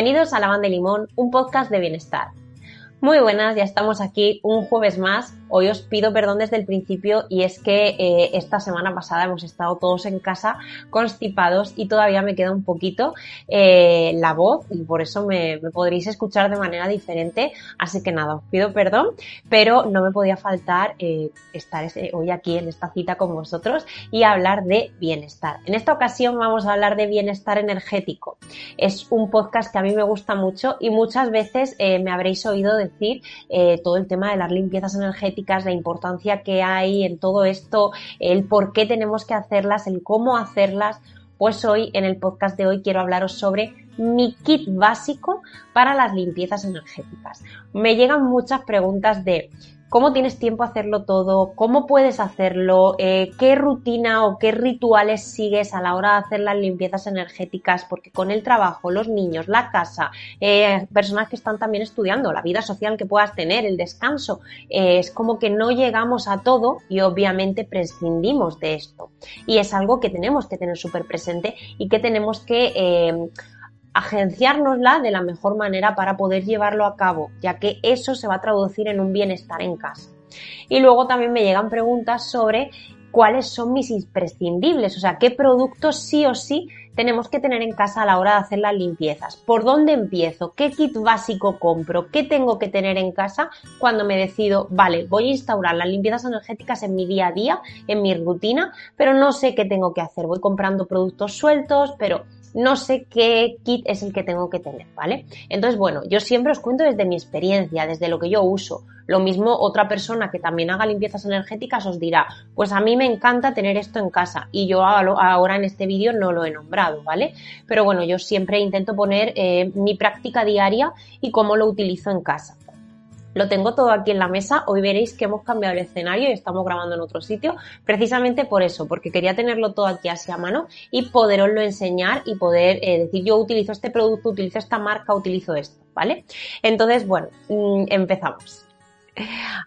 Bienvenidos a La Banda Limón, un podcast de bienestar. Muy buenas, ya estamos aquí un jueves más. Hoy os pido perdón desde el principio y es que eh, esta semana pasada hemos estado todos en casa constipados y todavía me queda un poquito eh, la voz y por eso me, podréis escuchar de manera diferente. Así que nada, os pido perdón, pero no me podía faltar eh, estar hoy aquí en esta cita con vosotros y hablar de bienestar. En esta ocasión vamos a hablar de bienestar energético. Es un podcast que a mí me gusta mucho y muchas veces me habréis oído de decir todo el tema de las limpiezas energéticas, la importancia que hay en todo esto, el por qué tenemos que hacerlas, el cómo hacerlas. Pues hoy, en el podcast de hoy, quiero hablaros sobre mi kit básico para las limpiezas energéticas. Me llegan muchas preguntas de cómo tienes tiempo a hacerlo todo, cómo puedes hacerlo, eh, qué rutina o qué rituales sigues a la hora de hacer las limpiezas energéticas, porque con el trabajo, los niños, la casa, eh, personas que están también estudiando, la vida social que puedas tener, el descanso, eh, es como que no llegamos a todo y obviamente prescindimos de esto. Y es algo que tenemos que tener súper presente y que tenemos que agenciárnosla de la mejor manera para poder llevarlo a cabo, ya que eso se va a traducir en un bienestar en casa. Y luego también me llegan preguntas sobre cuáles son mis imprescindibles, o sea, qué productos sí o sí tenemos que tener en casa a la hora de hacer las limpiezas. ¿Por dónde empiezo? ¿Qué kit básico compro? ¿Qué tengo que tener en casa cuando me decido, vale, voy a instaurar las limpiezas energéticas en mi día a día, en mi rutina, pero no sé qué tengo que hacer? Voy comprando productos sueltos, pero no sé qué kit es el que tengo que tener, ¿vale? Entonces, bueno, yo siempre os cuento desde mi experiencia, desde lo que yo uso. Lo mismo otra persona que también haga limpiezas energéticas os dirá, pues a mí me encanta tener esto en casa y yo ahora en este vídeo no lo he nombrado, ¿vale? Pero bueno, yo siempre intento poner eh, mi práctica diaria y cómo lo utilizo en casa. Lo tengo todo aquí en la mesa. Hoy veréis que hemos cambiado el escenario y estamos grabando en otro sitio, precisamente por eso, porque quería tenerlo todo aquí así a mano y poderoslo enseñar y poder eh, decir yo utilizo este producto, utilizo esta marca, utilizo esto, ¿vale? Entonces, bueno, mm, empezamos.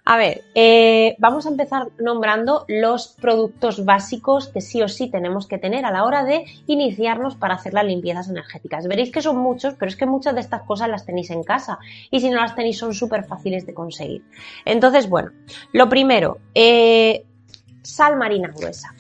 A ver, eh, vamos a empezar nombrando los productos básicos que sí o sí tenemos que tener a la hora de iniciarnos para hacer las limpiezas energéticas. Veréis que son muchos, pero es que muchas de estas cosas las tenéis en casa y si no las tenéis son súper fáciles de conseguir. Entonces, bueno, lo primero, eh, sal marina gruesa.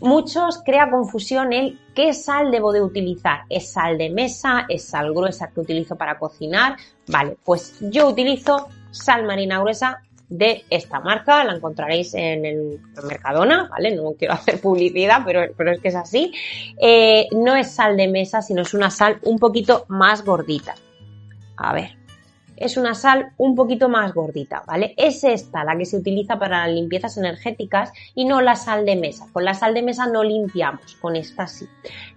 Muchos crea confusión en qué sal debo de utilizar. ¿Es sal de mesa? ¿Es sal gruesa que utilizo para cocinar? Vale, pues yo utilizo sal marina gruesa de esta marca, la encontraréis en el Mercadona, ¿vale? No quiero hacer publicidad, pero, pero es que es así. Eh, no es sal de mesa, sino es una sal un poquito más gordita. A ver, es una sal un poquito más gordita, ¿vale? Es esta la que se utiliza para limpiezas energéticas y no la sal de mesa. Con la sal de mesa no limpiamos, con esta sí.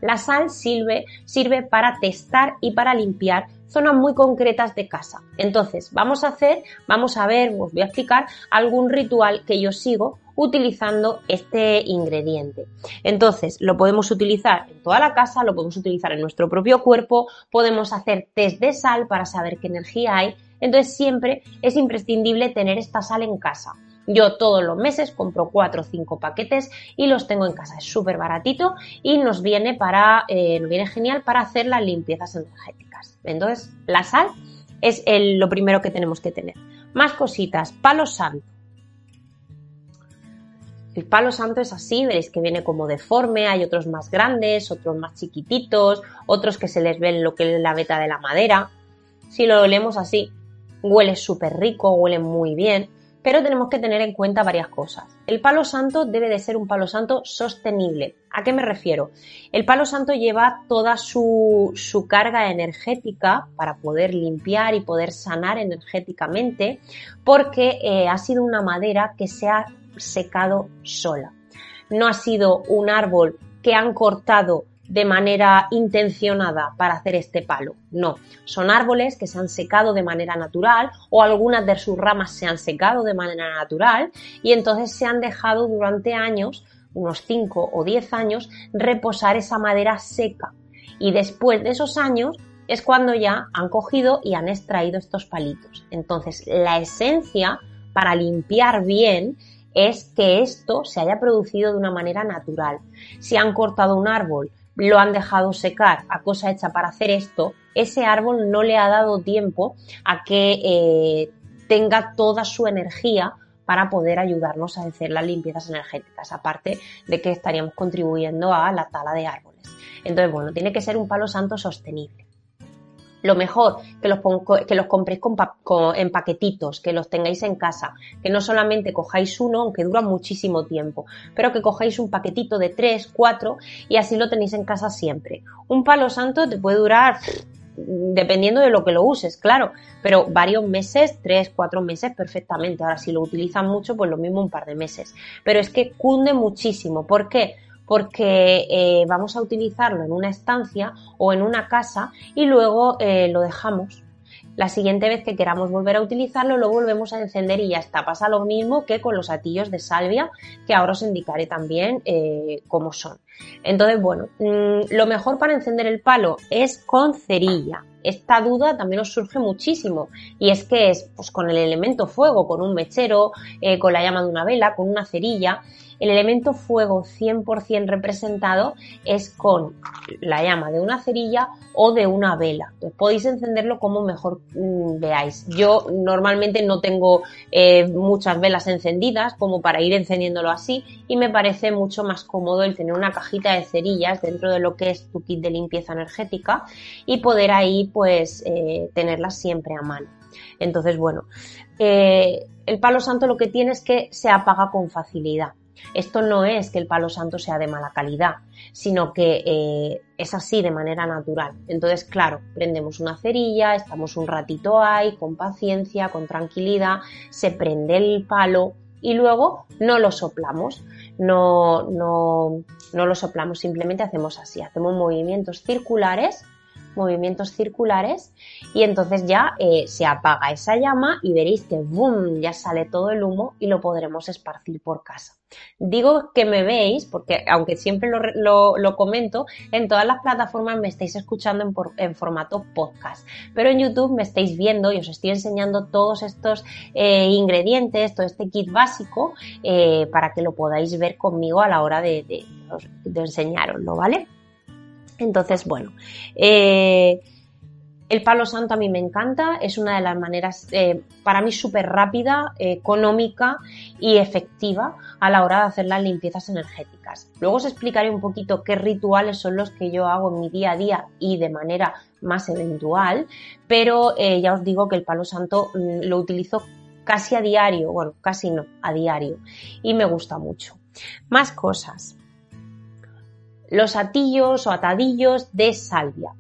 La sal sirve, sirve para testar y para limpiar zonas muy concretas de casa. Entonces, vamos a hacer, vamos a ver, os voy a explicar algún ritual que yo sigo utilizando este ingrediente. Entonces, lo podemos utilizar en toda la casa, lo podemos utilizar en nuestro propio cuerpo, podemos hacer test de sal para saber qué energía hay. Entonces, siempre es imprescindible tener esta sal en casa. Yo todos los meses compro 4 o 5 paquetes y los tengo en casa. Es súper baratito y nos viene para, eh, nos viene genial para hacer las limpiezas energéticas. Entonces, la sal es lo primero que tenemos que tener. Más cositas, palo santo. El palo santo es así, veréis que viene como deforme, hay otros más grandes, otros más chiquititos, otros que se les ve lo que es la veta de la madera. Si lo olemos así, huele súper rico, huele muy bien pero tenemos que tener en cuenta varias cosas. El palo santo debe de ser un palo santo sostenible. ¿A qué me refiero? El palo santo lleva toda su, carga energética para poder limpiar y poder sanar energéticamente porque eh, ha sido una madera que se ha secado sola. No ha sido un árbol que han cortado de manera intencionada para hacer este palo. No, son árboles que se han secado de manera natural o algunas de sus ramas se han secado de manera natural y entonces se han dejado durante años, unos 5 o 10 años, reposar esa madera seca. Y después de esos años es cuando ya han cogido y han extraído estos palitos. Entonces, la esencia para limpiar bien es que esto se haya producido de una manera natural. Si han cortado un árbol lo han dejado secar a cosa hecha para hacer esto, ese árbol no le ha dado tiempo a que eh, tenga toda su energía para poder ayudarnos a hacer las limpiezas energéticas, aparte de que estaríamos contribuyendo a la tala de árboles. Entonces, bueno, tiene que ser un palo santo sostenible. Lo mejor, que los, que los compréis en paquetitos, que los tengáis en casa, que no solamente cojáis uno, aunque dura muchísimo tiempo, pero que cojáis un paquetito de tres, cuatro y así lo tenéis en casa siempre. Un palo santo te puede durar dependiendo de lo que lo uses, claro, pero varios meses, tres, cuatro meses perfectamente. Ahora, si lo utilizan mucho, pues lo mismo un par de meses. Pero es que cunde muchísimo. ¿Por qué? Porque eh, vamos a utilizarlo en una estancia o en una casa y luego eh, lo dejamos. La siguiente vez que queramos volver a utilizarlo lo volvemos a encender y ya está. Pasa lo mismo que con los atillos de salvia, que ahora os indicaré también eh, cómo son. Entonces, bueno, mm, lo mejor para encender el palo es con cerilla. Esta duda también os surge muchísimo y es que es pues, con el elemento fuego, con un mechero, con la llama de una vela, con una cerilla el elemento fuego 100% representado es con la llama de una cerilla o de una vela. podéis encenderlo como mejor mm, veáis. Yo normalmente no tengo eh, muchas velas encendidas como para ir encendiéndolo así y me parece mucho más cómodo el tener una cajita de cerillas dentro de lo que es tu kit de limpieza energética y poder ahí pues eh, tenerlas siempre a mano. Entonces, bueno, eh, el palo santo lo que tiene es que se apaga con facilidad. Esto no es que el palo santo sea de mala calidad, sino que eh, es así de manera natural. Entonces, claro, prendemos una cerilla, estamos un ratito ahí, con paciencia, con tranquilidad, se prende el palo y luego no lo soplamos. No, no, no lo soplamos, simplemente hacemos así, hacemos movimientos circulares movimientos circulares y entonces ya eh, se apaga esa llama y veréis que ¡boom! ya sale todo el humo y lo podremos esparcir por casa. Digo que me veis porque aunque siempre lo, comento, en todas las plataformas me estáis escuchando en, formato podcast, pero en YouTube me estáis viendo y os estoy enseñando todos estos eh, ingredientes, todo este kit básico eh, para que lo podáis ver conmigo a la hora de, de, de enseñaroslo, ¿vale? Entonces, bueno, eh, el palo santo a mí me encanta, es una de las maneras eh, para mí súper rápida, económica y efectiva a la hora de hacer las limpiezas energéticas. Luego os explicaré un poquito qué rituales son los que yo hago en mi día a día y de manera más eventual, pero eh, ya os digo que el palo santo mm, lo utilizo casi a diario, bueno, casi no, a diario y me gusta mucho. Más cosas los atillos o atadillos de salvia.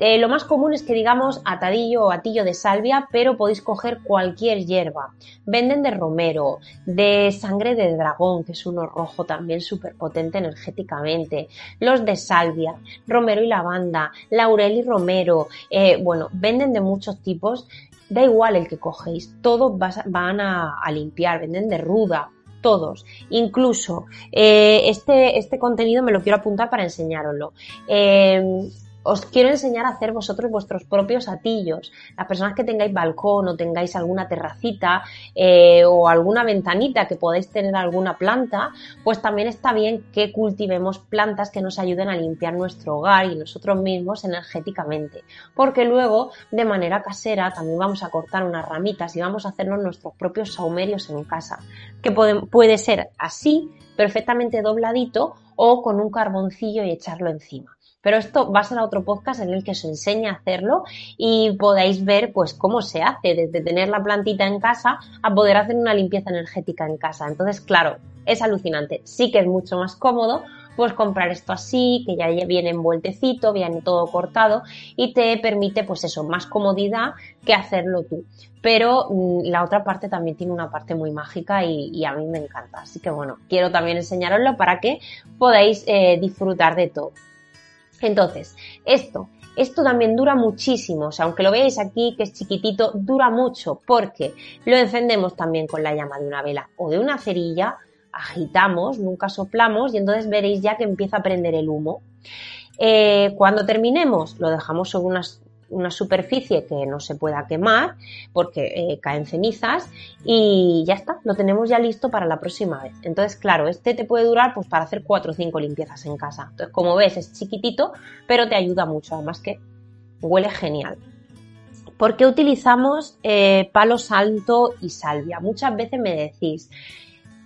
Eh, lo más común es que digamos atadillo o atillo de salvia, pero podéis coger cualquier hierba. Venden de romero, de sangre de dragón, que es uno rojo también súper potente energéticamente, los de salvia, romero y lavanda, laurel y romero, eh, bueno, venden de muchos tipos. Da igual el que cogéis, todos van a, a limpiar, venden de ruda, todos. Incluso eh, este, este contenido me lo quiero apuntar para enseñároslo. Eh, os quiero enseñar a hacer vosotros vuestros propios atillos. Las personas que tengáis balcón o tengáis alguna terracita eh, o alguna ventanita que podáis tener alguna planta, pues también está bien que cultivemos plantas que nos ayuden a limpiar nuestro hogar y nosotros mismos energéticamente. Porque luego, de manera casera, también vamos a cortar unas ramitas y vamos a hacernos nuestros propios saumerios en casa. Que puede, puede ser así, perfectamente dobladito o con un carboncillo y echarlo encima. Pero esto va a ser otro podcast en el que os enseñe a hacerlo y podáis ver pues cómo se hace, desde tener la plantita en casa a poder hacer una limpieza energética en casa. Entonces, claro, es alucinante. Sí que es mucho más cómodo pues comprar esto así, que ya viene envueltecito, viene todo cortado y te permite pues eso, más comodidad que hacerlo tú. Pero mm, la otra parte también tiene una parte muy mágica y, a mí me encanta. Así que bueno, quiero también enseñaroslo para que podáis eh, disfrutar de todo. Entonces, esto, esto también dura muchísimo, o sea, aunque lo veáis aquí que es chiquitito, dura mucho porque lo encendemos también con la llama de una vela o de una cerilla, agitamos, nunca soplamos y entonces veréis ya que empieza a prender el humo. Eh, cuando terminemos, lo dejamos sobre unas una superficie que no se pueda quemar porque eh, caen cenizas y ya está, lo tenemos ya listo para la próxima vez. Entonces, claro, este te puede durar pues para hacer 4 o 5 limpiezas en casa. Entonces, como ves, es chiquitito, pero te ayuda mucho, además que huele genial. ¿Por qué utilizamos eh, palo santo y salvia? Muchas veces me decís,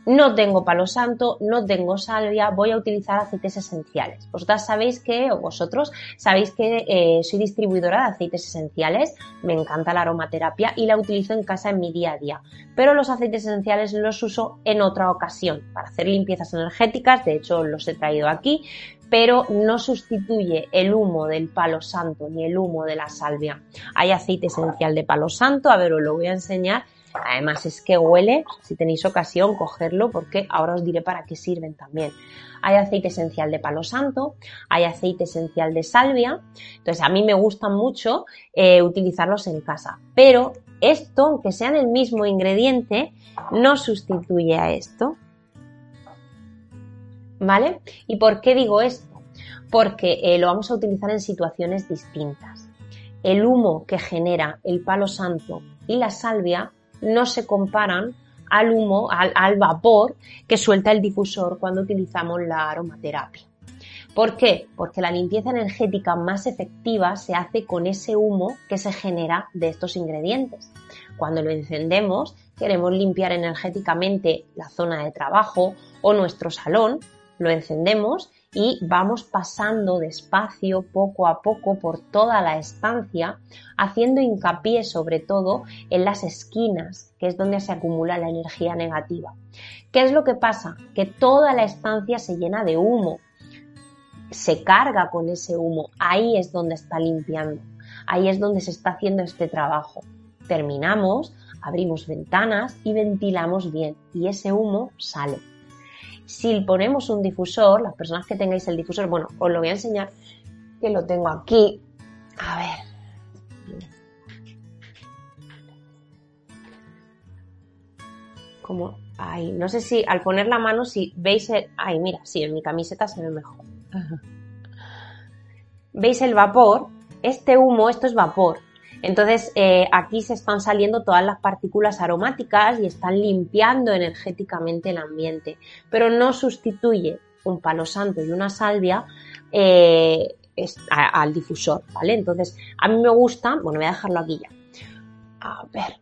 no tengo palo santo, no tengo salvia, voy a utilizar aceites esenciales. Vosotras sabéis que, o vosotros sabéis que eh, soy distribuidora de aceites esenciales, me encanta la aromaterapia y la utilizo en casa en mi día a día. Pero los aceites esenciales los uso en otra ocasión, para hacer limpiezas energéticas, de hecho los he traído aquí, pero no sustituye el humo del palo santo ni el humo de la salvia. Hay aceite esencial de palo santo, a ver, os lo voy a enseñar Además es que huele, si tenéis ocasión, cogerlo porque ahora os diré para qué sirven también. Hay aceite esencial de palo santo, hay aceite esencial de salvia, entonces a mí me gustan mucho eh, utilizarlos en casa, pero esto, aunque sean el mismo ingrediente, no sustituye a esto. ¿Vale? ¿Y por qué digo esto? Porque eh, lo vamos a utilizar en situaciones distintas. El humo que genera el palo santo y la salvia no se comparan al humo, al, vapor que suelta el difusor cuando utilizamos la aromaterapia. ¿Por qué? Porque la limpieza energética más efectiva se hace con ese humo que se genera de estos ingredientes. Cuando lo encendemos, queremos limpiar energéticamente la zona de trabajo o nuestro salón, lo encendemos y vamos pasando despacio, poco a poco, por toda la estancia, haciendo hincapié sobre todo en las esquinas, que es donde se acumula la energía negativa. ¿Qué es lo que pasa? Que toda la estancia se llena de humo, se carga con ese humo, ahí es donde está limpiando, ahí es donde se está haciendo este trabajo. Terminamos, abrimos ventanas y ventilamos bien y ese humo sale. Si ponemos un difusor, las personas que tengáis el difusor, bueno, os lo voy a enseñar que lo tengo aquí. A ver. Como ahí, no sé si al poner la mano, si veis el. Ay, mira, sí, en mi camiseta se ve mejor. ¿Veis el vapor? Este humo, esto es vapor. Entonces, eh, aquí se están saliendo todas las partículas aromáticas y están limpiando energéticamente el ambiente, pero no sustituye un palo santo y una salvia eh, al difusor, ¿vale? Entonces, a mí me gusta, bueno, voy a dejarlo aquí ya. A ver.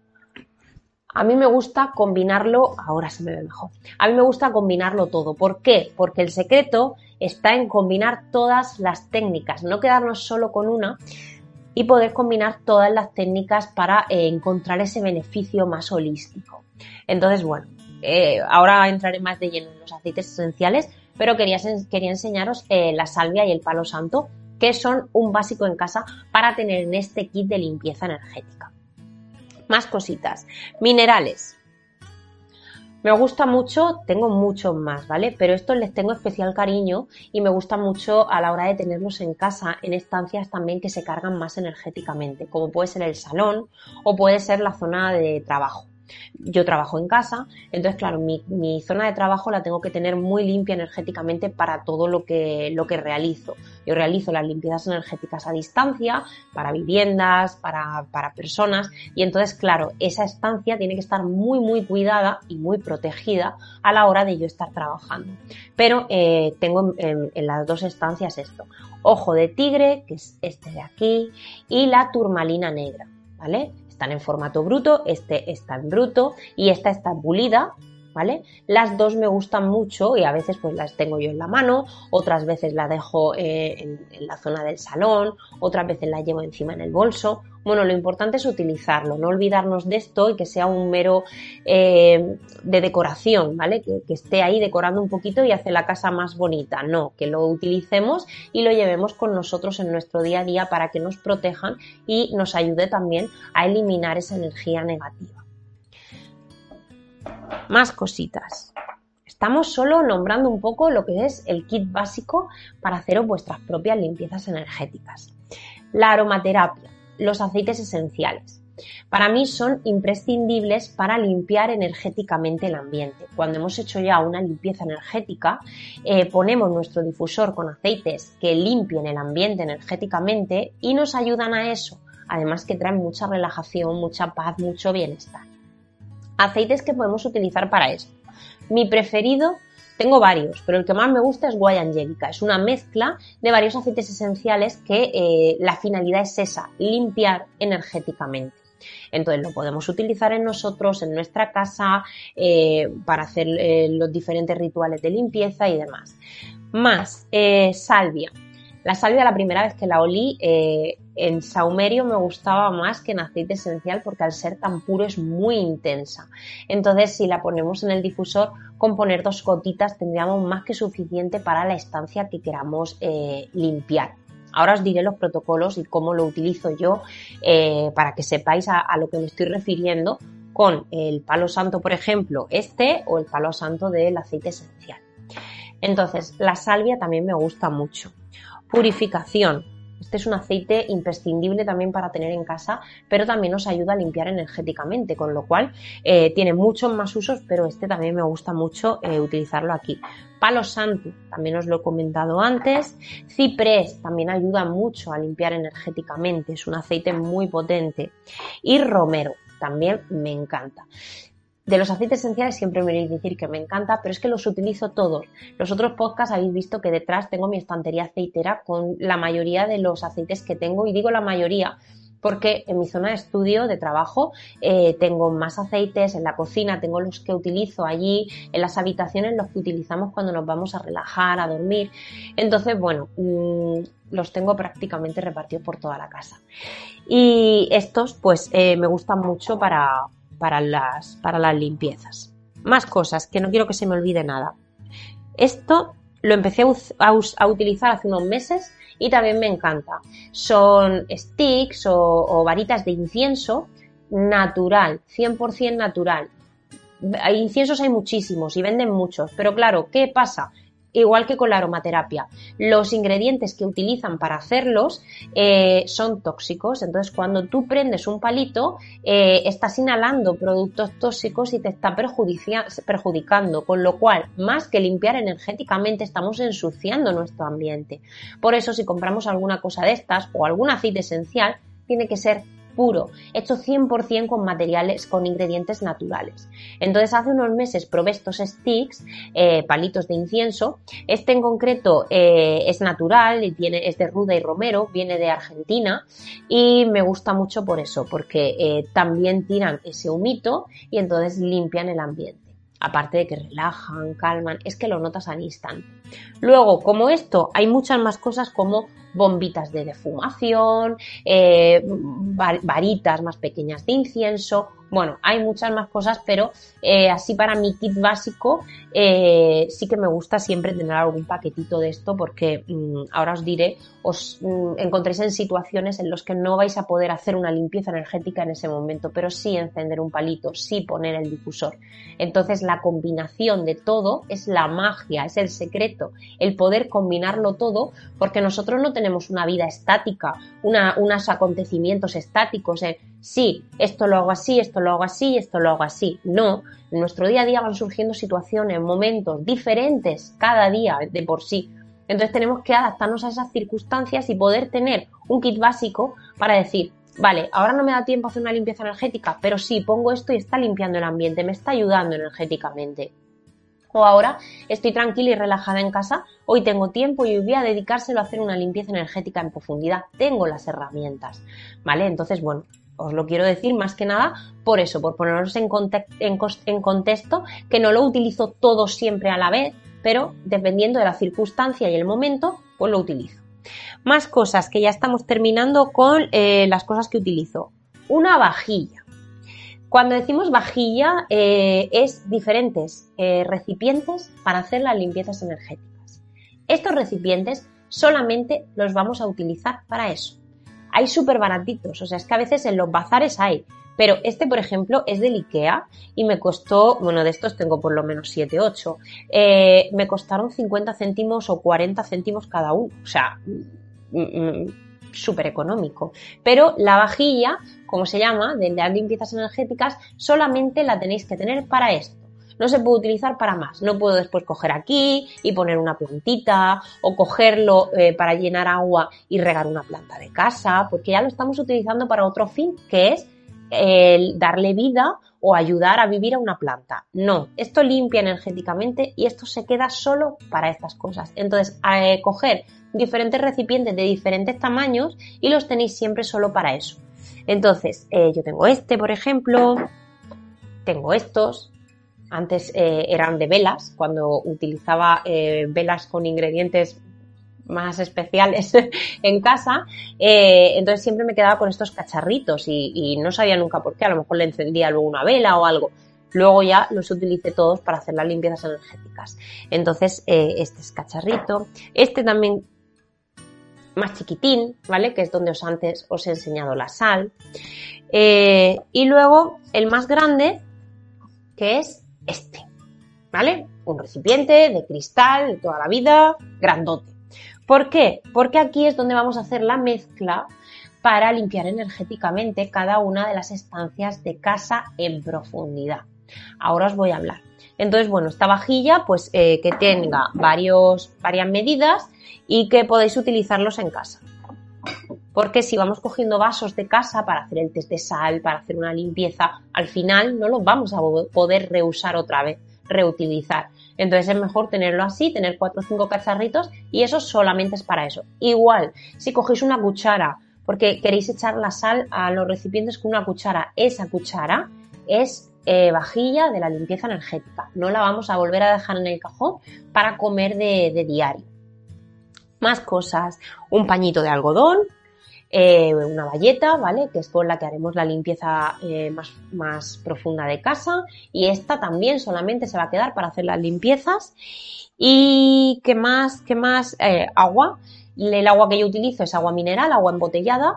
A mí me gusta combinarlo, ahora se me ve mejor. A mí me gusta combinarlo todo. ¿Por qué? Porque el secreto está en combinar todas las técnicas, no quedarnos solo con una, y poder combinar todas las técnicas para eh, encontrar ese beneficio más holístico. Entonces, bueno, eh, ahora entraré más de lleno en los aceites esenciales, pero quería, quería enseñaros eh, la salvia y el palo santo, que son un básico en casa para tener en este kit de limpieza energética. Más cositas. Minerales. Me gusta mucho, tengo muchos más, ¿vale? Pero estos les tengo especial cariño y me gusta mucho a la hora de tenerlos en casa, en estancias también que se cargan más energéticamente, como puede ser el salón o puede ser la zona de trabajo yo trabajo en casa, entonces claro, mi, zona de trabajo la tengo que tener muy limpia energéticamente para todo lo que, lo que realizo. Yo realizo las limpiezas energéticas a distancia, para viviendas, para, personas, y entonces claro, esa estancia tiene que estar muy, muy cuidada y muy protegida a la hora de yo estar trabajando. Pero eh, tengo en, en las dos estancias esto, ojo de tigre, que es este de aquí, y la turmalina negra. ¿Vale? Están en formato bruto, este está en bruto y esta está pulida, ¿vale? Las dos me gustan mucho y a veces pues las tengo yo en la mano, otras veces la dejo eh, en, la zona del salón, otras veces la llevo encima en el bolso. Bueno, lo importante es utilizarlo, no olvidarnos de esto y que sea un mero eh, de decoración, ¿vale? Que, esté ahí decorando un poquito y hace la casa más bonita. No, que lo utilicemos y lo llevemos con nosotros en nuestro día a día para que nos protejan y nos ayude también a eliminar esa energía negativa más cositas. Estamos solo nombrando un poco lo que es el kit básico para haceros vuestras propias limpiezas energéticas. La aromaterapia, los aceites esenciales. Para mí son imprescindibles para limpiar energéticamente el ambiente. Cuando hemos hecho ya una limpieza energética, eh, ponemos nuestro difusor con aceites que limpien el ambiente energéticamente y nos ayudan a eso, además que traen mucha relajación, mucha paz, mucho bienestar. Aceites que podemos utilizar para esto. Mi preferido tengo varios, pero el que más me gusta es Guay Angélica. Es una mezcla de varios aceites esenciales que eh, la finalidad es esa, limpiar energéticamente. Entonces lo podemos utilizar en nosotros, en nuestra casa, eh, para hacer eh, los diferentes rituales de limpieza y demás. Más, salvia. La salvia la primera vez que la olí en saumerio me gustaba más que en aceite esencial porque al ser tan puro es muy intensa. Entonces si la ponemos en el difusor con poner dos gotitas tendríamos más que suficiente para la estancia que queramos eh, limpiar. Ahora os diré los protocolos y cómo lo utilizo yo eh, para que sepáis a, a, lo que me estoy refiriendo con el palo santo, por ejemplo, este o el palo santo del aceite esencial. Entonces, la salvia también me gusta mucho. Purificación. Este es un aceite imprescindible también para tener en casa, pero también nos ayuda a limpiar energéticamente, con lo cual eh, tiene muchos más usos, pero este también me gusta mucho eh, utilizarlo aquí. Palo santo, también os lo he comentado antes. Ciprés también ayuda mucho a limpiar energéticamente, es un aceite muy potente. Y romero, también me encanta. De los aceites esenciales siempre me a decir que me encanta, pero es que los utilizo todos. Los otros podcasts habéis visto que detrás tengo mi estantería aceitera con la mayoría de los aceites que tengo, y digo la mayoría porque en mi zona de estudio, de trabajo, eh, tengo más aceites, en la cocina tengo los que utilizo allí, en las habitaciones los que utilizamos cuando nos vamos a relajar, a dormir. Entonces, bueno, mm, los tengo prácticamente repartidos por toda la casa. Y estos, pues, eh, me gustan mucho para, para las, para las limpiezas. Más cosas, que no quiero que se me olvide nada. Esto lo empecé a, utilizar hace unos meses y también me encanta. Son sticks o, o varitas de incienso natural, 100% natural. Inciensos hay muchísimos y venden muchos, pero claro, ¿qué pasa? Igual que con la aromaterapia. Los ingredientes que utilizan para hacerlos eh, son tóxicos. Entonces, cuando tú prendes un palito, eh, estás inhalando productos tóxicos y te está perjudicando. Con lo cual, más que limpiar energéticamente, estamos ensuciando nuestro ambiente. Por eso, si compramos alguna cosa de estas o algún aceite esencial, tiene que ser puro, hecho 100% con materiales, con ingredientes naturales. Entonces hace unos meses probé estos sticks, eh, palitos de incienso. Este en concreto eh, es natural, y tiene, es de ruda y romero, viene de Argentina y me gusta mucho por eso, porque eh, también tiran ese humito y entonces limpian el ambiente aparte de que relajan, calman, es que lo notas al instante. Luego, como esto, hay muchas más cosas como bombitas de defumación, eh, varitas más pequeñas de incienso, bueno, hay muchas más cosas, pero eh, así para mi kit básico eh, sí que me gusta siempre tener algún paquetito de esto porque mm, ahora os diré, os mm, encontréis en situaciones en las que no vais a poder hacer una limpieza energética en ese momento, pero sí encender un palito, sí poner el difusor. Entonces la combinación de todo es la magia, es el secreto, el poder combinarlo todo porque nosotros no tenemos una vida estática, unos acontecimientos estáticos. Eh, sí, esto lo hago así, esto lo hago así, esto lo hago así. No, en nuestro día a día van surgiendo situaciones, momentos diferentes cada día de por sí. Entonces tenemos que adaptarnos a esas circunstancias y poder tener un kit básico para decir, vale, ahora no me da tiempo a hacer una limpieza energética, pero sí, pongo esto y está limpiando el ambiente, me está ayudando energéticamente. O ahora estoy tranquila y relajada en casa, hoy tengo tiempo y voy a dedicárselo a hacer una limpieza energética en profundidad, tengo las herramientas, ¿vale? Entonces, bueno, os lo quiero decir más que nada por eso, por ponernos en, en, contexto, que no lo utilizo todo siempre a la vez, pero dependiendo de la circunstancia y el momento, pues lo utilizo. Más cosas que ya estamos terminando con eh, las cosas que utilizo. Una vajilla. Cuando decimos vajilla eh, es diferentes eh, recipientes para hacer las limpiezas energéticas. Estos recipientes solamente los vamos a utilizar para eso hay súper baratitos, o sea, es que a veces en los bazares hay, pero este, por ejemplo, es del IKEA y me costó, bueno, de estos tengo por lo menos 7, 8, eh, me costaron 50 céntimos o 40 céntimos cada uno, o sea, mm, mm, súper económico. Pero la vajilla, como se llama, de las limpiezas energéticas, solamente la tenéis que tener para esto. No se puede utilizar para más. No puedo después coger aquí y poner una plantita o cogerlo eh, para llenar agua y regar una planta de casa, porque ya lo estamos utilizando para otro fin, que es el darle vida o ayudar a vivir a una planta. No, esto limpia energéticamente y esto se queda solo para estas cosas. Entonces, eh, coger diferentes recipientes de diferentes tamaños y los tenéis siempre solo para eso. Entonces, eh, yo tengo este, por ejemplo, tengo estos. Antes eh, eran de velas, cuando utilizaba velas con ingredientes más especiales en casa, eh, entonces siempre me quedaba con estos cacharritos y, no sabía nunca por qué, a lo mejor le encendía luego una vela o algo. Luego ya los utilicé todos para hacer las limpiezas energéticas. Entonces, eh, este es cacharrito. Este también más chiquitín, ¿vale? Que es donde os antes os he enseñado la sal. Eh, y luego el más grande, que es este, ¿vale? Un recipiente de cristal de toda la vida, grandote. ¿Por qué? Porque aquí es donde vamos a hacer la mezcla para limpiar energéticamente cada una de las estancias de casa en profundidad. Ahora os voy a hablar. Entonces, bueno, esta vajilla, pues eh, que tenga varias medidas y que podéis utilizarlos en casa. Porque si vamos cogiendo vasos de casa para hacer el test de sal, para hacer una limpieza, al final no los vamos a poder reusar otra vez, reutilizar. Entonces es mejor tenerlo así, tener cuatro o cinco cacharritos y eso solamente es para eso. Igual, si cogéis una cuchara porque queréis echar la sal a los recipientes con una cuchara, esa cuchara es eh, vajilla de la limpieza energética. No la vamos a volver a dejar en el cajón para comer de diario. Más cosas, un pañito de algodón, eh, una valleta, ¿vale? Que es con la que haremos la limpieza eh, más, más, profunda de casa. Y esta también solamente se va a quedar para hacer las limpiezas. Y qué más, qué más, eh, agua. El agua que yo utilizo es agua mineral, agua embotellada,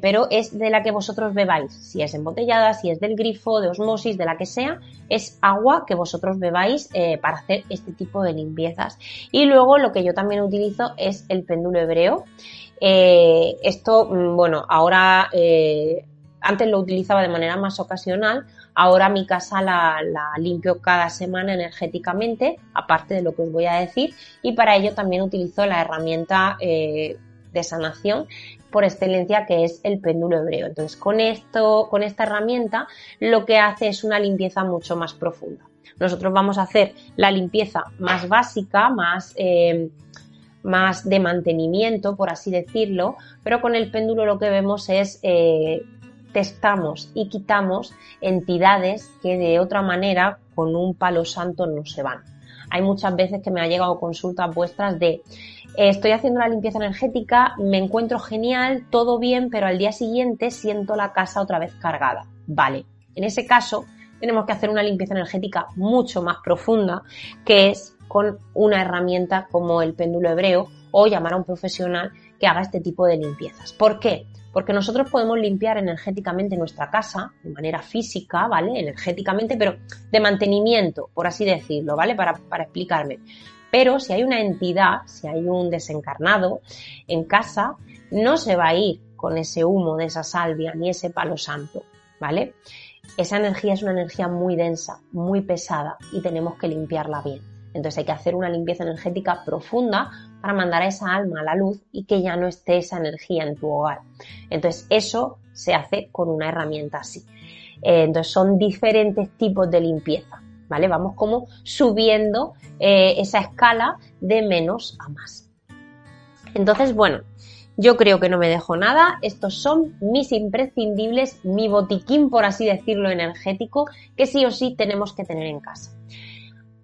pero es de la que vosotros bebáis. Si es embotellada, si es del grifo, de osmosis, de la que sea, es agua que vosotros bebáis para hacer este tipo de limpiezas. Y luego lo que yo también utilizo es el péndulo hebreo. Eh, esto, mm, bueno, ahora, eh, antes lo utilizaba de manera más ocasional, ahora mi casa la, limpio cada semana energéticamente, aparte de lo que os voy a decir, y para ello también utilizo la herramienta eh, de sanación por excelencia que es el péndulo hebreo. Entonces, con esto, con esta herramienta, lo que hace es una limpieza mucho más profunda. Nosotros vamos a hacer la limpieza más básica, más más de mantenimiento, por así decirlo, pero con el péndulo lo que vemos es eh, testamos y quitamos entidades que de otra manera con un palo santo no se van. Hay muchas veces que me ha llegado consultas vuestras de eh, estoy haciendo la limpieza energética, me encuentro genial, todo bien, pero al día siguiente siento la casa otra vez cargada. Vale, en ese caso tenemos que hacer una limpieza energética mucho más profunda, que es con una herramienta como el péndulo hebreo o llamar a un profesional que haga este tipo de limpiezas. ¿Por qué? Porque nosotros podemos limpiar energéticamente nuestra casa de manera física, ¿vale? Energéticamente, pero de mantenimiento, por así decirlo, ¿vale? Para, para explicarme. Pero si hay una entidad, si hay un desencarnado en casa, no se va a ir con ese humo de esa salvia ni ese palo santo, ¿vale? Esa energía es una energía muy densa, muy pesada y tenemos que limpiarla bien. Entonces hay que hacer una limpieza energética profunda para mandar a esa alma a la luz y que ya no esté esa energía en tu hogar. Entonces eso se hace con una herramienta así. Eh, entonces son diferentes tipos de limpieza, ¿vale? Vamos como subiendo eh, esa escala de menos a más. Entonces, bueno, yo creo que no me dejo nada. Estos son mis imprescindibles, mi botiquín, por así decirlo, energético, que sí o sí tenemos que tener en casa.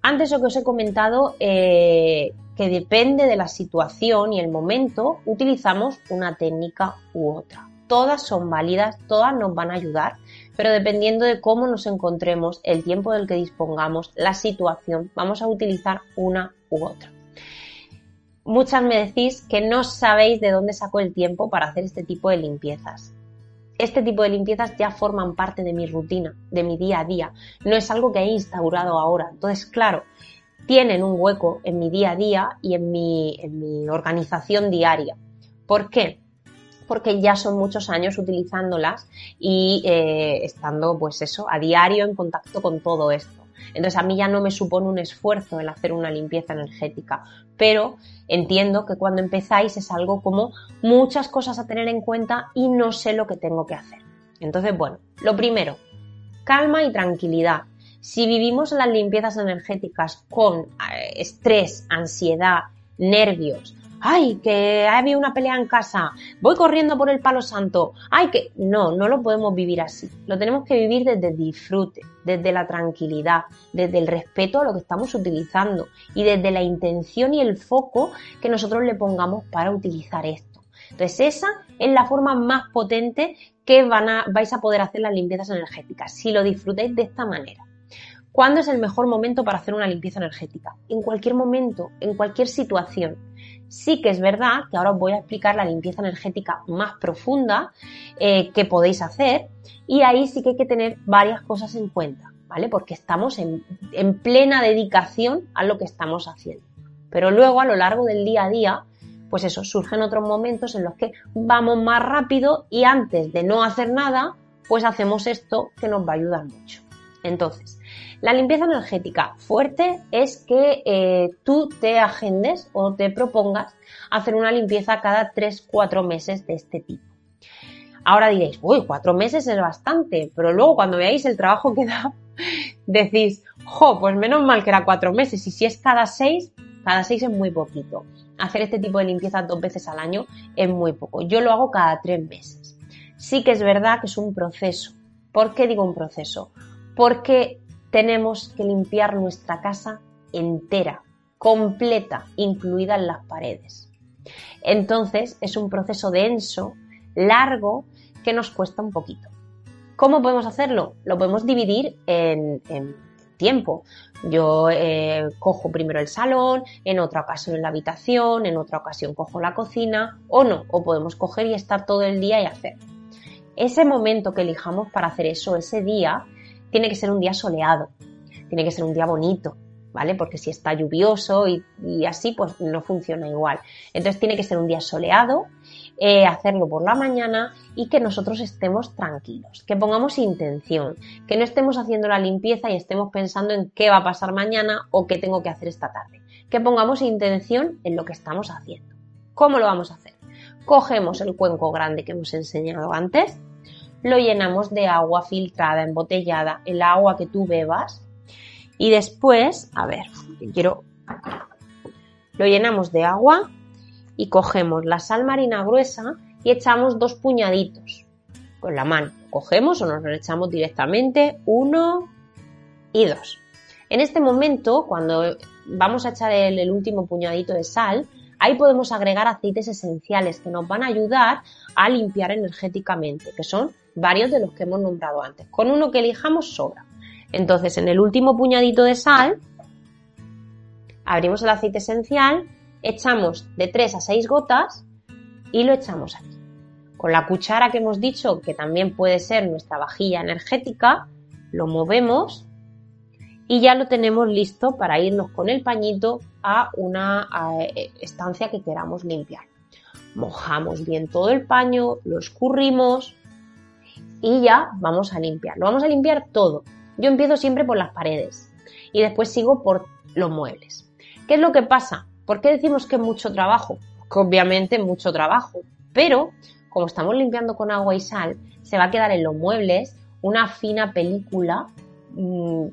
Antes lo que os he comentado, eh, que depende de la situación y el momento, utilizamos una técnica u otra. Todas son válidas, todas nos van a ayudar, pero dependiendo de cómo nos encontremos, el tiempo del que dispongamos, la situación, vamos a utilizar una u otra. Muchas me decís que no sabéis de dónde saco el tiempo para hacer este tipo de limpiezas este tipo de limpiezas ya forman parte de mi rutina, de mi día a día. No es algo que he instaurado ahora. Entonces, claro, tienen un hueco en mi día a día y en mi, en mi organización diaria. ¿Por qué? Porque ya son muchos años utilizándolas y eh, estando, pues eso, a diario en contacto con todo esto. Entonces a mí ya no me supone un esfuerzo el hacer una limpieza energética, pero entiendo que cuando empezáis es algo como muchas cosas a tener en cuenta y no sé lo que tengo que hacer. Entonces, bueno, lo primero, calma y tranquilidad. Si vivimos las limpiezas energéticas con eh, estrés, ansiedad, nervios, ay, que ha habido una pelea en casa, voy corriendo por el palo santo, ay, que no, no lo podemos vivir así. Lo tenemos que vivir desde el disfrute, desde la tranquilidad, desde el respeto a lo que estamos utilizando y desde la intención y el foco que nosotros le pongamos para utilizar esto. Entonces esa es la forma más potente que van a, vais a poder hacer las limpiezas energéticas, si lo disfrutáis de esta manera. ¿Cuándo es el mejor momento para hacer una limpieza energética? En cualquier momento, en cualquier situación. Sí que es verdad que ahora os voy a explicar la limpieza energética más profunda eh, que podéis hacer y ahí sí que hay que tener varias cosas en cuenta, ¿vale? Porque estamos en, en plena dedicación a lo que estamos haciendo. Pero luego a lo largo del día a día, pues eso, surgen otros momentos en los que vamos más rápido y antes de no hacer nada, pues hacemos esto que nos va a ayudar mucho. Entonces, la limpieza energética fuerte es que eh, tú te agendes o te propongas hacer una limpieza cada 3-4 meses de este tipo. Ahora diréis, uy, 4 meses es bastante, pero luego cuando veáis el trabajo que da, decís, jo, pues menos mal que era 4 meses y si es cada 6, cada 6 es muy poquito. Hacer este tipo de limpieza dos veces al año es muy poco. Yo lo hago cada 3 meses. Sí que es verdad que es un proceso. ¿Por qué digo un proceso? Porque tenemos que limpiar nuestra casa entera, completa, incluida en las paredes. Entonces es un proceso denso, largo, que nos cuesta un poquito. ¿Cómo podemos hacerlo? Lo podemos dividir en, tiempo. Yo eh, cojo primero el salón, en otra ocasión la habitación, en otra ocasión cojo la cocina o no, o podemos coger y estar todo el día y hacer. Ese momento que elijamos para hacer eso, ese día, tiene que ser un día soleado, tiene que ser un día bonito, ¿vale? Porque si está lluvioso y, así, pues no funciona igual. Entonces tiene que ser un día soleado, eh, hacerlo por la mañana y que nosotros estemos tranquilos, que pongamos intención, que no estemos haciendo la limpieza y estemos pensando en qué va a pasar mañana o qué tengo que hacer esta tarde. Que pongamos intención en lo que estamos haciendo. ¿Cómo lo vamos a hacer? Cogemos el cuenco grande que hemos enseñado antes, lo llenamos de agua filtrada, embotellada, el agua que tú bebas. Y después, a ver, quiero... Lo llenamos de agua y cogemos la sal marina gruesa y echamos dos puñaditos con la mano. Cogemos o nos lo echamos directamente, uno y dos. En este momento, cuando vamos a echar el, el último puñadito de sal, ahí podemos agregar aceites esenciales que nos van a ayudar a limpiar energéticamente, que son varios de los que hemos nombrado antes. Con uno que elijamos sobra. Entonces, en el último puñadito de sal, abrimos el aceite esencial, echamos de 3 a 6 gotas y lo echamos aquí. Con la cuchara que hemos dicho, que también puede ser nuestra vajilla energética, lo movemos y ya lo tenemos listo para irnos con el pañito a una eh, estancia que queramos limpiar. Mojamos bien todo el paño, lo escurrimos, y ya vamos a limpiar. Lo vamos a limpiar todo. Yo empiezo siempre por las paredes y después sigo por los muebles. ¿Qué es lo que pasa? ¿Por qué decimos que es mucho trabajo? Que obviamente mucho trabajo, pero como estamos limpiando con agua y sal, se va a quedar en los muebles una fina película mm,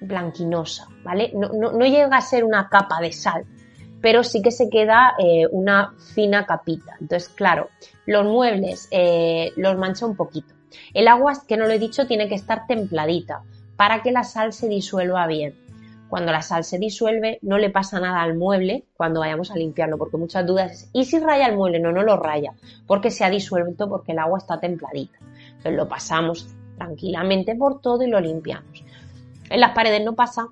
blanquinosa, ¿vale? No, no, llega a ser una capa de sal, pero sí que se queda eh, una fina capita. Entonces, claro, los muebles eh, los mancha un poquito. El agua, que no lo he dicho, tiene que estar templadita para que la sal se disuelva bien. Cuando la sal se disuelve, no le pasa nada al mueble cuando vayamos a limpiarlo, porque muchas dudas es, ¿y si raya el mueble? No, no lo raya, porque se ha disuelto porque el agua está templadita. Entonces lo pasamos tranquilamente por todo y lo limpiamos. En las paredes no pasa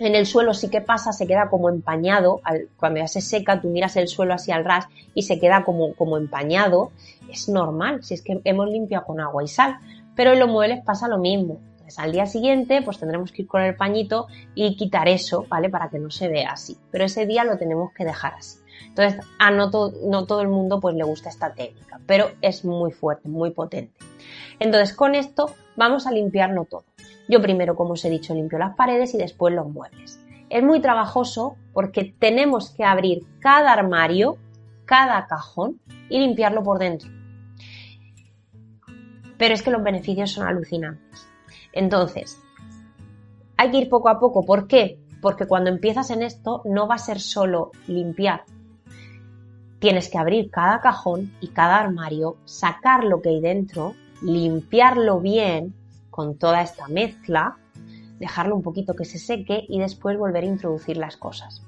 en el suelo sí que pasa, se queda como empañado, cuando ya se seca, tú miras el suelo así al ras y se queda como, como empañado, es normal, si es que hemos limpiado con agua y sal, pero en los muebles pasa lo mismo. Entonces al día siguiente pues tendremos que ir con el pañito y quitar eso, ¿vale? Para que no se vea así, pero ese día lo tenemos que dejar así. Entonces, a no, no todo el mundo pues le gusta esta técnica, pero es muy fuerte, muy potente. Entonces, con esto vamos a limpiarlo todo Yo primero, como os he dicho, limpio las paredes y después los muebles. Es muy trabajoso porque tenemos que abrir cada armario, cada cajón y limpiarlo por dentro. Pero es que los beneficios son alucinantes. Entonces, hay que ir poco a poco. ¿Por qué? Porque cuando empiezas en esto no va a ser solo limpiar. Tienes que abrir cada cajón y cada armario, sacar lo que hay dentro, limpiarlo bien con toda esta mezcla, dejarlo un poquito que se seque y después volver a introducir las cosas.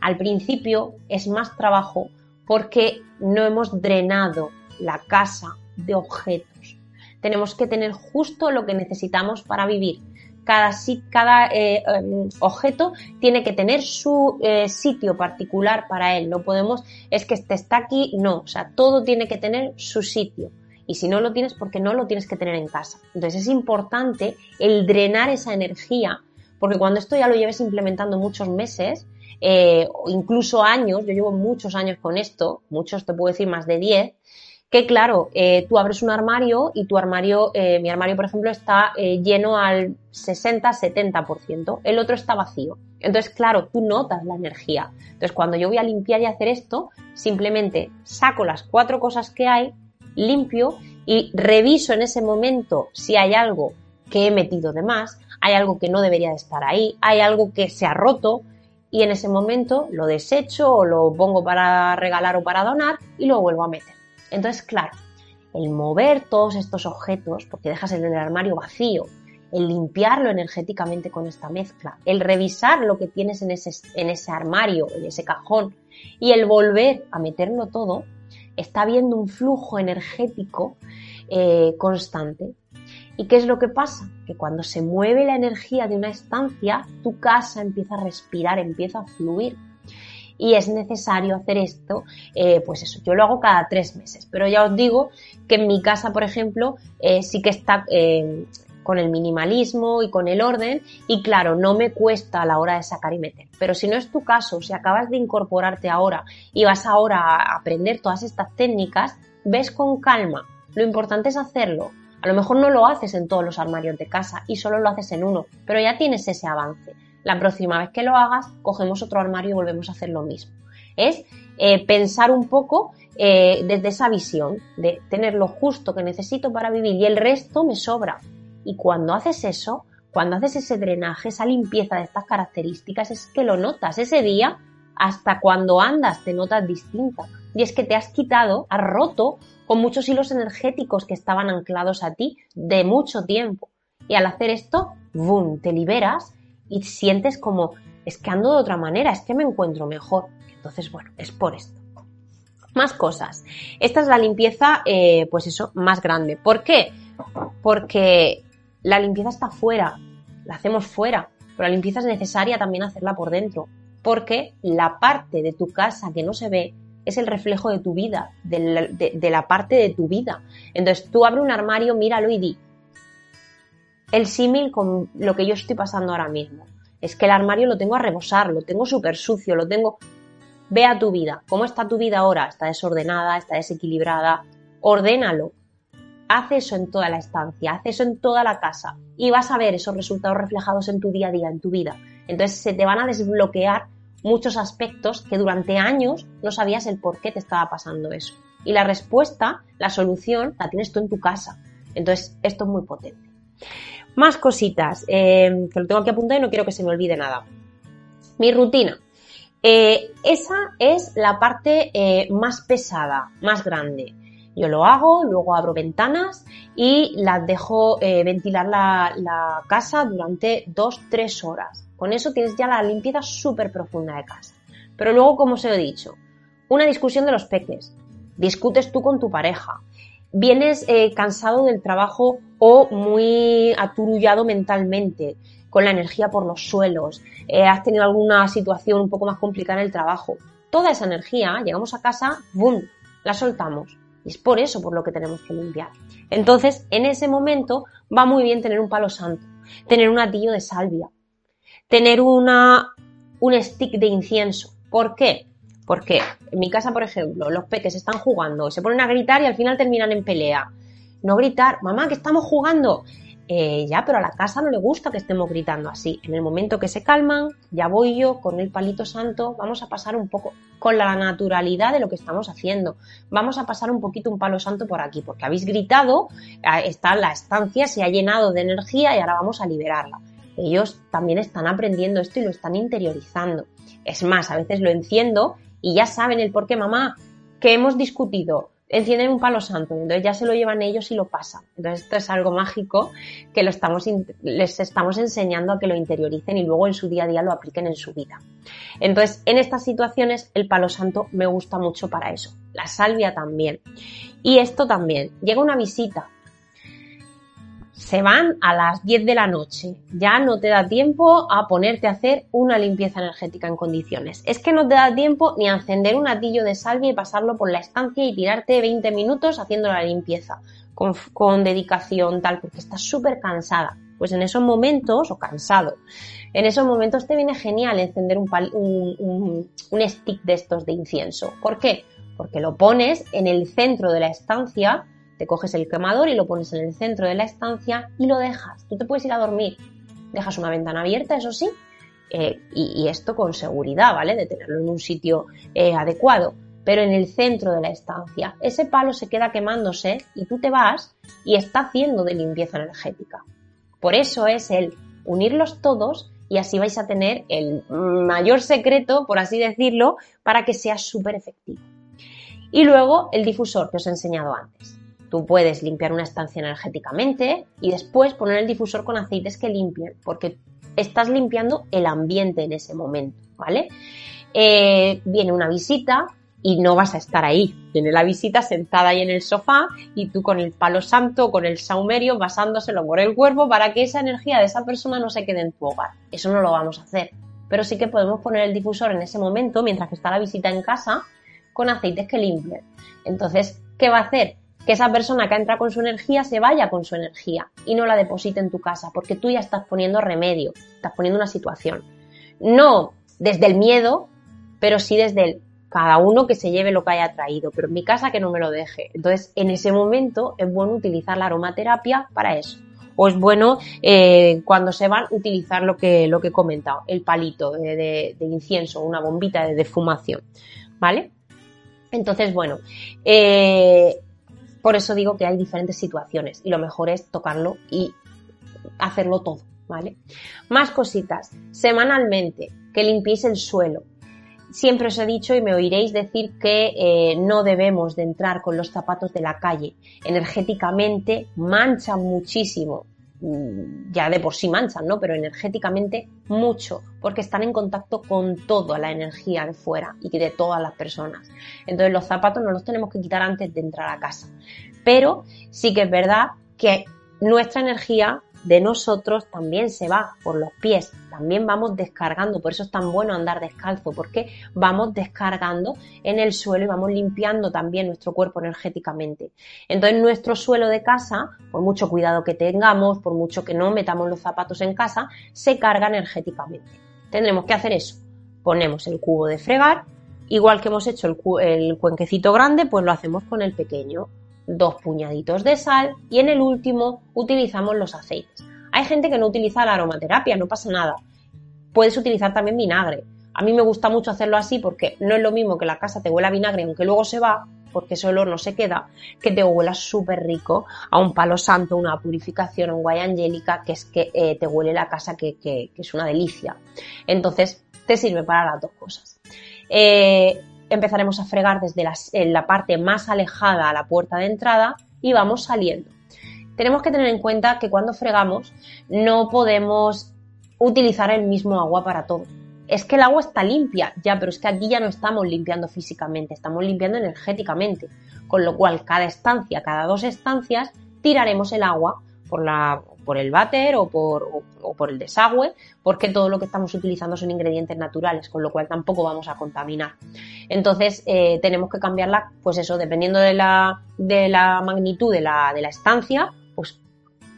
Al principio es más trabajo porque no hemos drenado la casa de objetos. Tenemos que tener justo lo que necesitamos para vivir. Cada, eh, em, objeto tiene que tener su eh, sitio particular para él. No podemos, es que este está aquí, no. O sea, todo tiene que tener su sitio y si no lo tienes, porque no lo tienes que tener en casa. Entonces es importante el drenar esa energía, porque cuando esto ya lo lleves implementando muchos meses, eh, incluso años, yo llevo muchos años con esto, muchos te puedo decir más de 10, que claro, eh, tú abres un armario y tu armario, eh, mi armario por ejemplo, está lleno al 60-70%, el otro está vacío. Entonces, claro, tú notas la energía. Entonces, cuando yo voy a limpiar y hacer esto, simplemente saco las cuatro cosas que hay, limpio y reviso en ese momento si hay algo que he metido de más, hay algo que no debería de estar ahí, hay algo que se ha roto y en ese momento lo desecho o lo pongo para regalar o para donar y lo vuelvo a meter. Entonces, claro, el mover todos estos objetos, porque dejas el armario vacío, el limpiarlo energéticamente con esta mezcla, el revisar lo que tienes en ese, en ese armario, en ese cajón, y el volver a meterlo todo, está habiendo un flujo energético eh, constante. ¿Y qué es lo que pasa? Que cuando se mueve la energía de una estancia, tu casa empieza a respirar, empieza a fluir. Y es necesario hacer esto, eh, pues eso, yo lo hago cada tres meses. Pero ya os digo que en mi casa, por ejemplo, eh, sí que está con el minimalismo y con el orden y claro, no me cuesta a la hora de sacar y meter. Pero si no es tu caso, si acabas de incorporarte ahora y vas ahora a aprender todas estas técnicas, ves con calma. Lo importante es hacerlo. A lo mejor no lo haces en todos los armarios de casa y solo lo haces en uno, pero ya tienes ese avance. La próxima vez que lo hagas, cogemos otro armario y volvemos a hacer lo mismo. Es eh, pensar un poco eh, desde esa visión de tener lo justo que necesito para vivir y el resto me sobra. Y cuando haces eso, cuando haces ese drenaje, esa limpieza de estas características, es que lo notas. Ese día, hasta cuando andas, te notas distinta. Y es que te has quitado, has roto con muchos hilos energéticos que estaban anclados a ti de mucho tiempo. Y al hacer esto, ¡boom!, te liberas y sientes como, es que ando de otra manera, es que me encuentro mejor. Entonces, bueno, es por esto. Más cosas. Esta es la limpieza, eh, pues eso, más grande. ¿Por qué? Porque la limpieza está fuera, la hacemos fuera, pero la limpieza es necesaria también hacerla por dentro, porque la parte de tu casa que no se ve es el reflejo de tu vida, de la, parte de tu vida. Entonces tú abre un armario, míralo y di. El símil con lo que yo estoy pasando ahora mismo. Es que el armario lo tengo a rebosar, lo tengo súper sucio, lo tengo... Ve a tu vida. ¿Cómo está tu vida ahora? ¿Está desordenada? ¿Está desequilibrada? Ordénalo haz eso en toda la estancia, haz eso en toda la casa y vas a ver esos resultados reflejados en tu día a día, en tu vida. Entonces se te van a desbloquear muchos aspectos que durante años no sabías el por qué te estaba pasando eso. Y la respuesta, la solución, la tienes tú en tu casa. Entonces esto es muy potente. Más cositas, eh, que lo tengo aquí apuntado y no quiero que se me olvide nada. Mi rutina. Eh, esa es la parte eh, más pesada, más grande. Yo lo hago, luego abro ventanas y las dejo eh, ventilar la, casa durante 2-3 horas. Con eso tienes ya la limpieza súper profunda de casa. Pero luego, como os he dicho, una discusión de los peques. Discutes tú con tu pareja. Vienes eh, cansado del trabajo o muy aturullado mentalmente, con la energía por los suelos. Eh, has tenido alguna situación un poco más complicada en el trabajo. Toda esa energía, llegamos a casa, ¡boom! La soltamos es por eso por lo que tenemos que limpiar. Entonces, en ese momento va muy bien tener un palo santo, tener un atillo de salvia, tener una, un stick de incienso. ¿Por qué? Porque en mi casa, por ejemplo, los peques están jugando, se ponen a gritar y al final terminan en pelea. No gritar, mamá, que estamos jugando. Eh, ya, pero a la casa no le gusta que estemos gritando así. En el momento que se calman, ya voy yo con el palito santo, vamos a pasar un poco con la naturalidad de lo que estamos haciendo. Vamos a pasar un poquito un palo santo por aquí, porque habéis gritado, está la estancia, se ha llenado de energía y ahora vamos a liberarla. Ellos también están aprendiendo esto y lo están interiorizando. Es más, a veces lo enciendo y ya saben el por qué, mamá, que hemos discutido, encienden un palo santo, entonces ya se lo llevan ellos y lo pasan. Entonces esto es algo mágico que estamos, les estamos enseñando a que lo interioricen y luego en su día a día lo apliquen en su vida. Entonces en estas situaciones el palo santo me gusta mucho para eso. La salvia también. Y esto también. Llega una visita se van a las 10 de la noche. Ya no te da tiempo a ponerte a hacer una limpieza energética en condiciones. Es que no te da tiempo ni a encender un atillo de salvia y pasarlo por la estancia y tirarte 20 minutos haciendo la limpieza con, dedicación tal, porque estás súper cansada. Pues en esos momentos, o cansado, en esos momentos te viene genial encender un, un, un stick de estos de incienso. ¿Por qué? Porque lo pones en el centro de la estancia te coges el quemador y lo pones en el centro de la estancia y lo dejas. Tú te puedes ir a dormir. Dejas una ventana abierta, eso sí, eh, y, esto con seguridad, ¿vale? De tenerlo en un sitio eh, adecuado. Pero en el centro de la estancia, ese palo se queda quemándose y tú te vas y está haciendo de limpieza energética. Por eso es el unirlos todos y así vais a tener el mayor secreto, por así decirlo, para que sea súper efectivo. Y luego el difusor que os he enseñado antes. Tú puedes limpiar una estancia energéticamente y después poner el difusor con aceites que limpien, porque estás limpiando el ambiente en ese momento, ¿vale? Eh, viene una visita y no vas a estar ahí. Viene la visita sentada ahí en el sofá y tú con el palo santo, con el saumerio, basándoselo por el cuerpo para que esa energía de esa persona no se quede en tu hogar. Eso no lo vamos a hacer. Pero sí que podemos poner el difusor en ese momento, mientras que está la visita en casa, con aceites que limpien. Entonces, ¿qué va a hacer? Que esa persona que entra con su energía se vaya con su energía y no la deposite en tu casa, porque tú ya estás poniendo remedio, estás poniendo una situación. No desde el miedo, pero sí desde el cada uno que se lleve lo que haya traído, pero en mi casa que no me lo deje. Entonces, en ese momento es bueno utilizar la aromaterapia para eso. O es bueno eh, cuando se van utilizar lo que, lo que he comentado, el palito de, incienso, una bombita de defumación. ¿Vale? Entonces, bueno, eh, por eso digo que hay diferentes situaciones y lo mejor es tocarlo y hacerlo todo, ¿vale? Más cositas. Semanalmente, que limpiéis el suelo. Siempre os he dicho y me oiréis decir que eh, no debemos de entrar con los zapatos de la calle. Energéticamente manchan muchísimo ya de por sí manchan, ¿no? Pero energéticamente mucho, porque están en contacto con toda la energía de fuera y de todas las personas. Entonces los zapatos no los tenemos que quitar antes de entrar a casa. Pero sí que es verdad que nuestra energía de nosotros también se va por los pies, también vamos descargando, por eso es tan bueno andar descalzo, porque vamos descargando en el suelo y vamos limpiando también nuestro cuerpo energéticamente. Entonces nuestro suelo de casa, por mucho cuidado que tengamos, por mucho que no metamos los zapatos en casa, se carga energéticamente. Tendremos que hacer eso. Ponemos el cubo de fregar, igual que hemos hecho el, el cuenquecito grande, pues lo hacemos con el pequeño dos puñaditos de sal y en el último utilizamos los aceites. Hay gente que no utiliza la aromaterapia, no pasa nada. Puedes utilizar también vinagre. A mí me gusta mucho hacerlo así porque no es lo mismo que la casa te huela vinagre aunque luego se va, porque ese olor no se queda, que te huela súper rico a un palo santo, una purificación, un guay angélica, que es que eh, te huele la casa que, es una delicia. Entonces, te sirve para las dos cosas. Eh, empezaremos a fregar desde la, parte más alejada a la puerta de entrada y vamos saliendo. Tenemos que tener en cuenta que cuando fregamos no podemos utilizar el mismo agua para todo. Es que el agua está limpia, ya, pero es que aquí ya no estamos limpiando físicamente, estamos limpiando energéticamente. Con lo cual, cada estancia, cada dos estancias, tiraremos el agua por la, por el váter o por, o, por el desagüe, porque todo lo que estamos utilizando son ingredientes naturales, con lo cual tampoco vamos a contaminar. Entonces, eh, tenemos que cambiarla, pues eso, dependiendo de la, de la magnitud de la, de la estancia, pues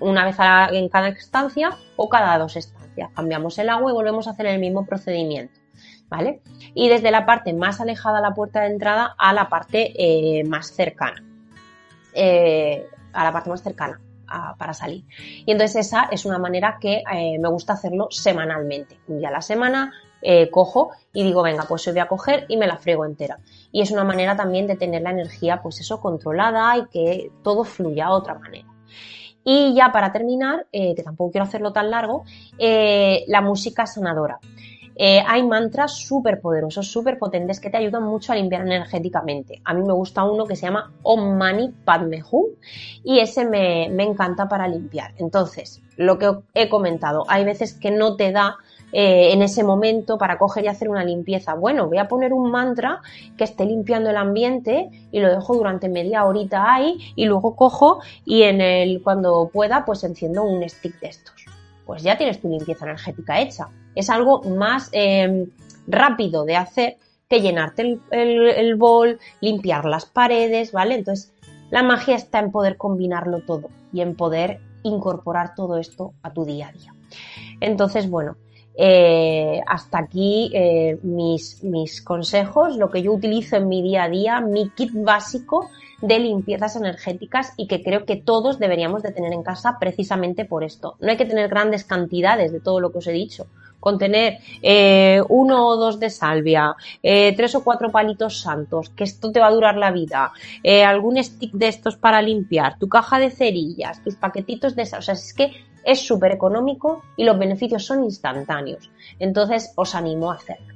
una vez en cada estancia o cada dos estancias. Cambiamos el agua y volvemos a hacer el mismo procedimiento. ¿Vale? Y desde la parte más alejada a la puerta de entrada a la parte eh, más cercana. Eh, a la parte más cercana para salir. Y entonces esa es una manera que eh, me gusta hacerlo semanalmente. Un día a la semana eh, cojo y digo, venga, pues hoy voy a coger y me la friego entera. Y es una manera también de tener la energía, pues eso, controlada y que todo fluya de otra manera. Y ya para terminar, eh, que tampoco quiero hacerlo tan largo, la música sanadora. Eh, hay mantras súper poderosos, súper potentes que te ayudan mucho a limpiar energéticamente. A mí me gusta uno que se llama Om Mani Padme Hum y ese me, encanta para limpiar. Entonces, lo que he comentado, hay veces que no te da eh, en ese momento para coger y hacer una limpieza. Bueno, voy a poner un mantra que esté limpiando el ambiente y lo dejo durante media horita ahí y luego cojo y en el cuando pueda pues enciendo un stick de estos pues ya tienes tu limpieza energética hecha. Es algo más eh, rápido de hacer que llenarte el, bol, limpiar las paredes, ¿vale? Entonces, la magia está en poder combinarlo todo y en poder incorporar todo esto a tu día a día. Entonces, bueno, eh, hasta aquí eh, mis, mis consejos, lo que yo utilizo en mi día a día, mi kit básico de limpiezas energéticas y que creo que todos deberíamos de tener en casa precisamente por esto. No hay que tener grandes cantidades de todo lo que os he dicho. Con tener eh, uno o dos de salvia, eh, tres o cuatro palitos santos, que esto te va a durar la vida, eh, algún stick de estos para limpiar, tu caja de cerillas, tus paquetitos de... O sea, es que es súper económico y los beneficios son instantáneos. Entonces os animo a hacerlo.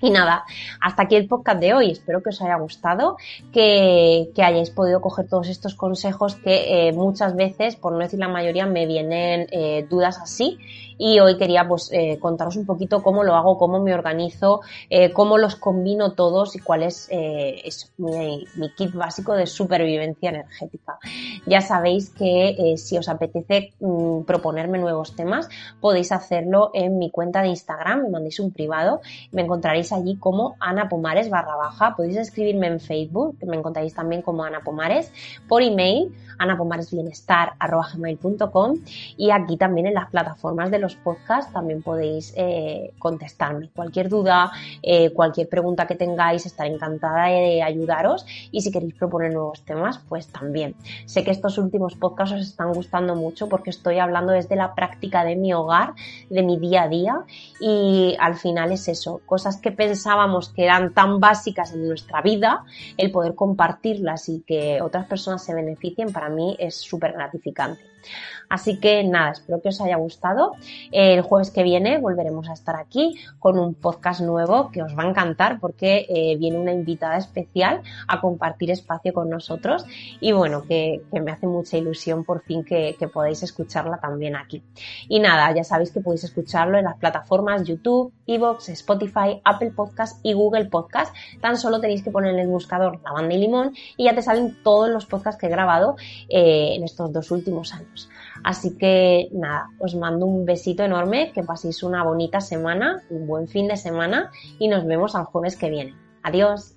Y nada, hasta aquí el podcast de hoy. Espero que os haya gustado, que, hayáis podido coger todos estos consejos que muchas veces, por no decir la mayoría, me vienen dudas así y hoy quería pues eh, contaros un poquito cómo lo hago, cómo me organizo, eh, cómo los combino todos y cuál es, eh, mi, kit básico de supervivencia energética. Ya sabéis que si os apetece mm, proponerme nuevos temas, podéis hacerlo en mi cuenta de Instagram, me mandéis un privado, me encontraréis allí como Ana Pomares barra baja, podéis escribirme en Facebook, me encontraréis también como Ana Pomares, por email, anapomaresbienestar.com y aquí también en las plataformas de los podcasts también podéis eh, contestarme. Cualquier duda, eh, cualquier pregunta que tengáis, estaré encantada de ayudaros y si queréis proponer nuevos temas, pues también. Sé que estos últimos podcasts os están gustando mucho porque estoy hablando desde la práctica de mi hogar, de mi día a día y al final es eso, cosas que pensábamos que eran tan básicas en nuestra vida, el poder compartirlas y que otras personas se beneficien para mí es súper gratificante. Así que nada, espero que os haya gustado. El jueves que viene volveremos a estar aquí con un podcast nuevo que os va a encantar porque eh, viene una invitada especial a compartir espacio con nosotros y bueno, que, me hace mucha ilusión por fin que, podáis escucharla también aquí. Y nada, ya sabéis que podéis escucharlo en las plataformas YouTube, Evox, Spotify, Apple Podcast y Google Podcast. Tan solo tenéis que poner en el buscador la banda y limón y ya te salen todos los podcasts que he grabado eh, en estos dos últimos años. Así que nada, os mando un besito enorme, que paséis una bonita semana, un buen fin de semana y nos vemos al jueves que viene. Adiós.